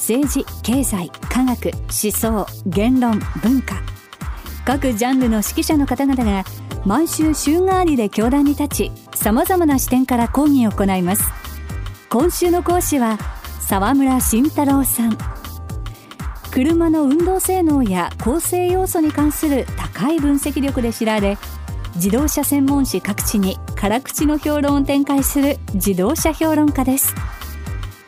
政治経済科学思想言論文化。各ジャンルの指揮者の方々が毎週週替わりで教壇に立ちさまざまな視点から講義を行います。今週の講師は沢村慎太郎さん。車の運動性能や構成要素に関する高い分析力で知られ自動車専門誌各地に辛口の評論を展開する自動車評論家です。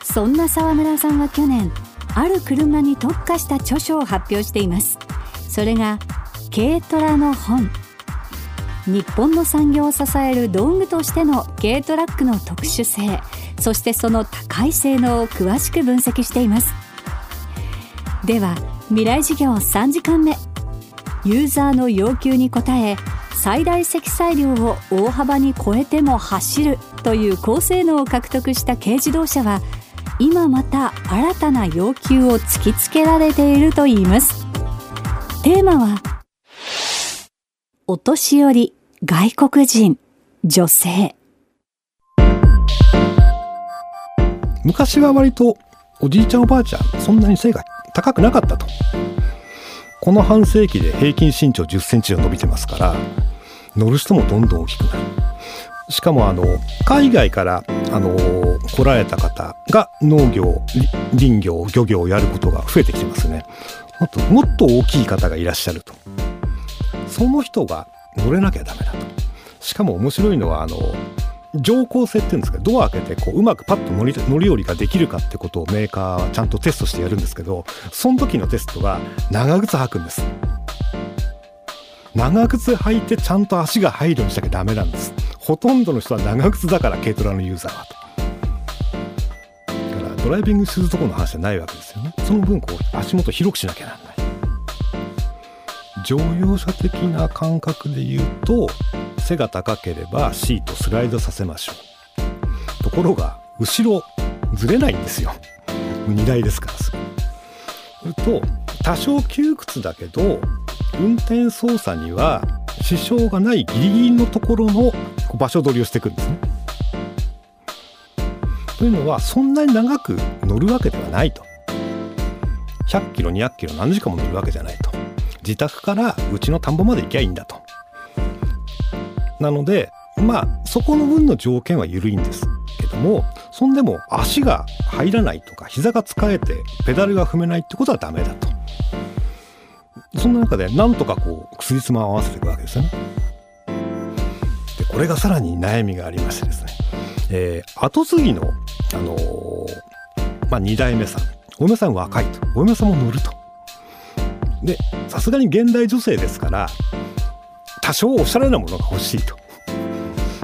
そんな沢村さんは去年ある車に特化した著書を発表しています。それが軽トラの本。日本の産業を支える道具としての軽トラックの特殊性そしてその高い性能を詳しく分析しています。では未来事業3時間目。ユーザーの要求に応え最大積載量を大幅に超えても走るという高性能を獲得した軽自動車は今また新たな要求を突きつけられているといいます。テーマはお年寄り外国人女性。昔は割とおじいちゃんおばあちゃんそんなに背が高くなかったと。この半世紀で平均身長10センチが伸びてますから乗る人もどんどん大きくなる。しかもあの海外からあの来られた方が農業林業漁業をやることが増えてきてますね。もっともっと大きい方がいらっしゃると。その人が乗れなきゃダメだと。しかも面白いのはあの乗降性っていうんですか。ドア開けてこううまくパッと乗り乗り降りができるかってことをメーカーはちゃんとテストしてやるんですけどその時のテストは長靴履くんです。長靴履いてちゃんと足が入るようにしなきゃダメなんです。ほとんどの人は長靴だから軽トラのユーザーはと。だからドライビングするところの話じゃないわけですよね。その分こう足元広くしなきゃなんない。乗用車的な感覚で言うと背が高ければシートスライドさせましょう。ところが後ろずれないんですよ。荷台ですからすぐ。すると多少窮屈だけど運転操作には支障がないギリギリのところの場所取りをしていくんですね。というのはそんなに長く乗るわけではないと。100キロ200キロ何時間も乗るわけじゃないと。自宅からうちの田んぼまで行きゃいいんだと。なのでまあそこの分の条件は緩いんですけどもそんでも足が入らないとか膝が使えてペダルが踏めないってことはダメだと。そんな中でなんとかこう薬妻を合わせていくわけですよね。でこれがさらに悩みがありましてですね、えー、後継ぎの、あのー、まあ、2代目さんお嫁さん若いとお嫁さんも乗ると。でさすがに現代女性ですから多少おしゃれなものが欲しいと。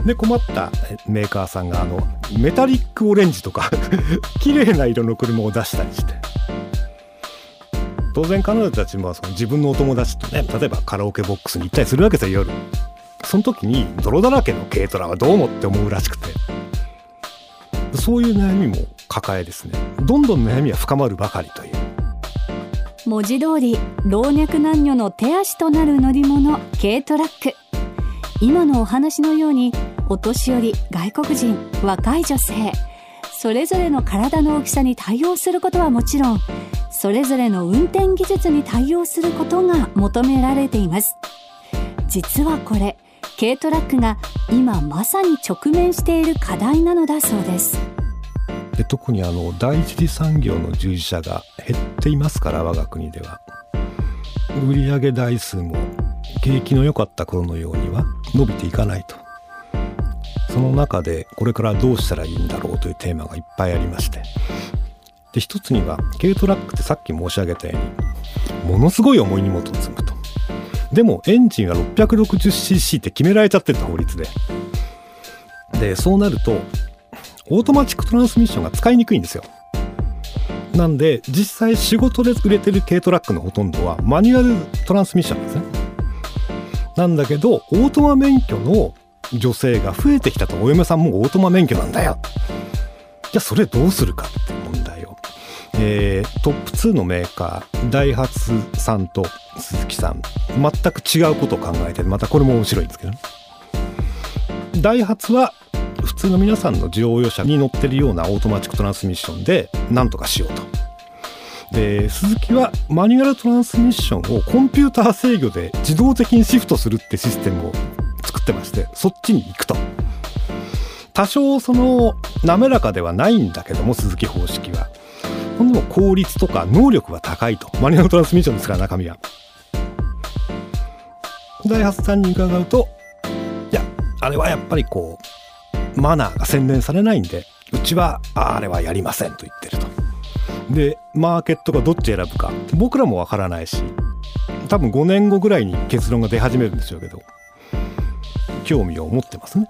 で困ったメーカーさんがあのメタリックオレンジとか 綺麗な色の車を出したりして当然彼女たちもその自分のお友達とね例えばカラオケボックスに行ったりするわけですよ夜。その時に泥だらけの軽トラはどうもって思うらしくて。そういう悩みも抱えですね。どんどん悩みは深まるばかりという。文字通り老若男女の手足となる乗り物軽トラック。今のお話のようにお年寄り外国人若い女性。それぞれの体の大きさに対応することはもちろんそれぞれの運転技術に対応することが求められています。実はこれ軽トラックが今まさに直面している課題なのだそうです。で特にあの第一次産業の従事者が減っていますから我が国では。売上台数も景気の良かった頃のようには伸びていかないと。その中でこれからどうしたらいいんだろうというテーマがいっぱいありまして。で一つには軽トラックってさっき申し上げたようにものすごい重い荷物を積むと。でもエンジンは 660cc って決められちゃってる法律で。でそうなるとオートマチックトランスミッションが使いにくいんですよ。なんで実際仕事で売れてる軽トラックのほとんどはマニュアルトランスミッションなんですね。なんだけどオートマ免許の女性が増えてきたとお嫁さんもオートマ免許なんだよ。じゃあそれどうするかって問、えー、トップ2のメーカーダイハツさんとスズキさん。全く違うことを考えてまたこれも面白いんですけどダイハツは普通の皆さんの乗用車に乗ってるようなオートマチックトランスミッションで何とかしようと。でスズキはマニュアルトランスミッションをコンピューター制御で自動的にシフトするってシステムを作ってましてそっちに行くと。多少その滑らかではないんだけどもスズキ方式は。ほんでも効率とか能力が高いと。マニュアルトランスミッションですから中身はダイハツさんに伺うといやあれはやっぱりこうマナーが洗練されないんでうちはあれはやりませんと言ってると。でマーケットがどっち選ぶか僕らもわからないし多分5年後ぐらいに結論が出始めるんでしょうけど興味を持ってますね。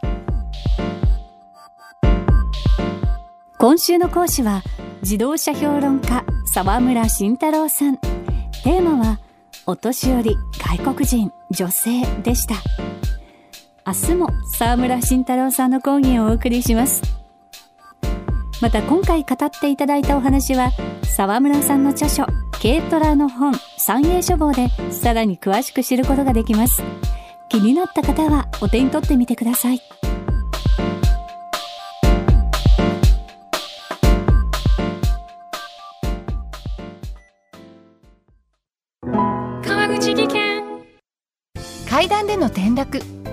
今週の講師は自動車評論家沢村慎太郎さん。テーマはお年寄り外国人女性でした。明日も沢村慎太郎さんの講義をお送りします。また今回語っていただいたお話は沢村さんの著書軽トラの本三栄書房でさらに詳しく知ることができます。気になった方はお手に取ってみてください。